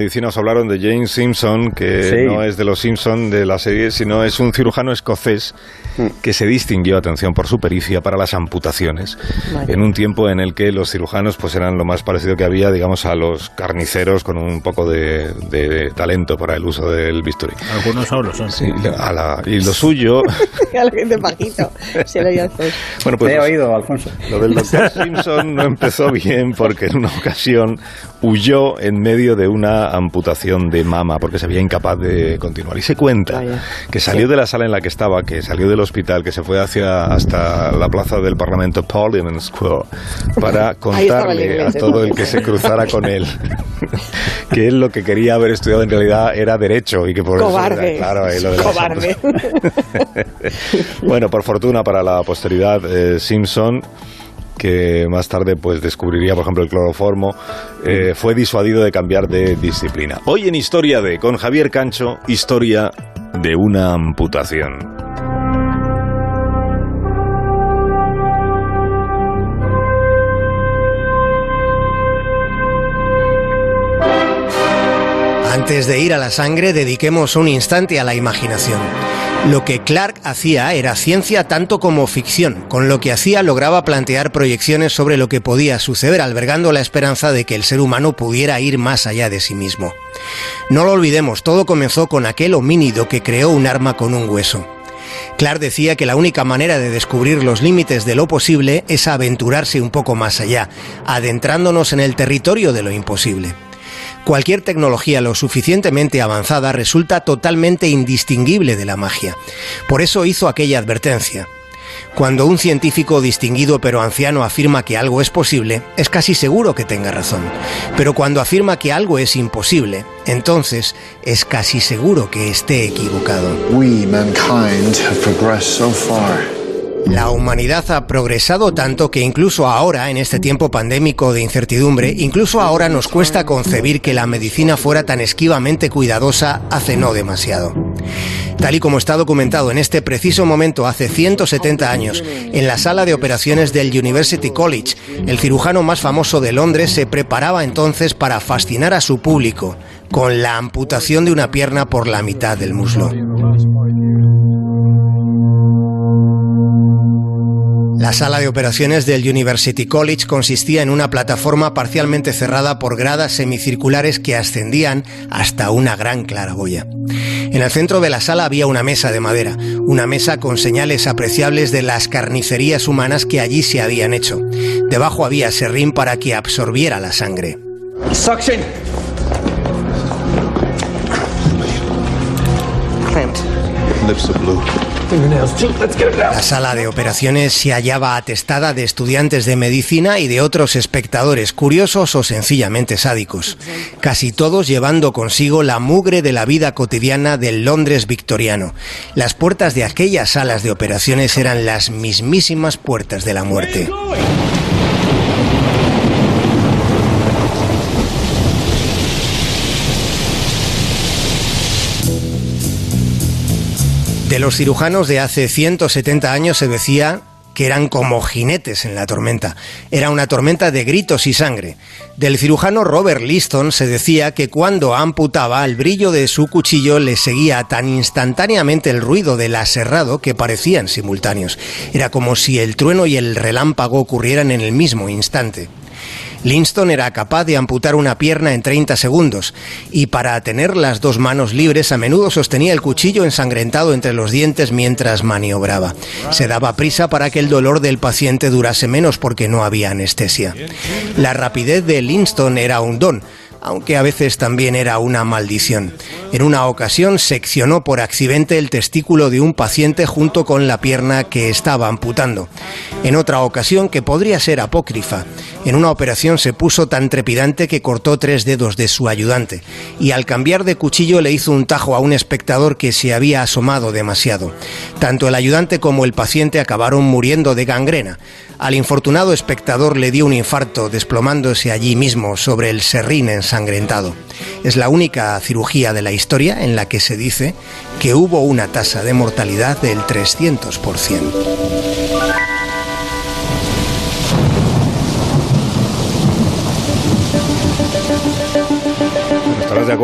Nos hablaron de James Simpson, que no es de los Simpson de la serie, sino es un cirujano escocés mm. que se distinguió, atención, por su pericia para las amputaciones, en un tiempo en el que los cirujanos pues eran lo más parecido que había, digamos, a los carniceros con un poco de, talento para el uso del bisturí. Algunos solo lo son. Sí, y lo suyo... de Paquito, se lo Bueno, pues, Te he oído, Alfonso. Lo del doctor Simpson no empezó bien porque en una ocasión huyó en medio de una amputación de mama porque se había incapaz de continuar. Y se cuenta que salió de la sala en la que estaba, que salió del hospital, que se fue hacia hasta la plaza del Parlamento Parliament Square para contarle a todo el que se cruzara con él que él lo que quería haber estudiado en realidad era derecho y que por Cobarde. eso claro, lo de Cobarde. bueno, por fortuna para la posteridad, eh, Simpson que más tarde pues descubriría, por ejemplo, el cloroformo, eh, fue disuadido de cambiar de disciplina. Hoy en Historia de, con Javier Cancho, historia de una amputación. Antes de ir a la sangre, dediquemos un instante a la imaginación. Lo que Clark hacía era ciencia tanto como ficción. Con lo que hacía lograba plantear proyecciones sobre lo que podía suceder, albergando la esperanza de que el ser humano pudiera ir más allá de sí mismo. No lo olvidemos, todo comenzó con aquel homínido que creó un arma con un hueso. Clark decía que la única manera de descubrir los límites de lo posible es aventurarse un poco más allá, adentrándonos en el territorio de lo imposible. Cualquier tecnología lo suficientemente avanzada resulta totalmente indistinguible de la magia. Por eso hizo aquella advertencia. Cuando un científico distinguido pero anciano afirma que algo es posible, es casi seguro que tenga razón. Pero cuando afirma que algo es imposible, entonces es casi seguro que esté equivocado. La humanidad ha progresado tanto que incluso ahora, en este tiempo pandémico de incertidumbre, incluso ahora nos cuesta concebir que la medicina fuera tan esquivamente cuidadosa hace no demasiado. Tal y como está documentado en este preciso momento hace 170 años, en la sala de operaciones del University College, el cirujano más famoso de Londres se preparaba entonces para fascinar a su público con la amputación de una pierna por la mitad del muslo. La sala de operaciones del University College consistía en una plataforma parcialmente cerrada por gradas semicirculares que ascendían hasta una gran claraboya. En el centro de la sala había una mesa de madera, una mesa con señales apreciables de las carnicerías humanas que allí se habían hecho. Debajo había serrín para que absorbiera la sangre. Suction. Lips blue. La sala de operaciones se hallaba atestada de estudiantes de medicina y de otros espectadores curiosos o sencillamente sádicos, casi todos llevando consigo la mugre de la vida cotidiana del Londres victoriano. Las puertas de aquellas salas de operaciones eran las mismísimas puertas de la muerte. De los cirujanos de hace 170 años se decía que eran como jinetes en la tormenta. Era una tormenta de gritos y sangre. Del cirujano Robert Liston se decía que cuando amputaba, el brillo de su cuchillo le seguía tan instantáneamente el ruido del aserrado que parecían simultáneos. Era como si el trueno y el relámpago ocurrieran en el mismo instante. Linston era capaz de amputar una pierna en 30 segundos y para tener las dos manos libres a menudo sostenía el cuchillo ensangrentado entre los dientes mientras maniobraba. Se daba prisa para que el dolor del paciente durase menos porque no había anestesia. La rapidez de Linston era un don aunque a veces también era una maldición. En una ocasión seccionó por accidente el testículo de un paciente junto con la pierna que estaba amputando. En otra ocasión, que podría ser apócrifa, en una operación se puso tan trepidante que cortó tres dedos de su ayudante, y al cambiar de cuchillo le hizo un tajo a un espectador que se había asomado demasiado. Tanto el ayudante como el paciente acabaron muriendo de gangrena. Al infortunado espectador le dio un infarto desplomándose allí mismo sobre el serrín ensangrentado. Es la única cirugía de la historia en la que se dice que hubo una tasa de mortalidad del 300%.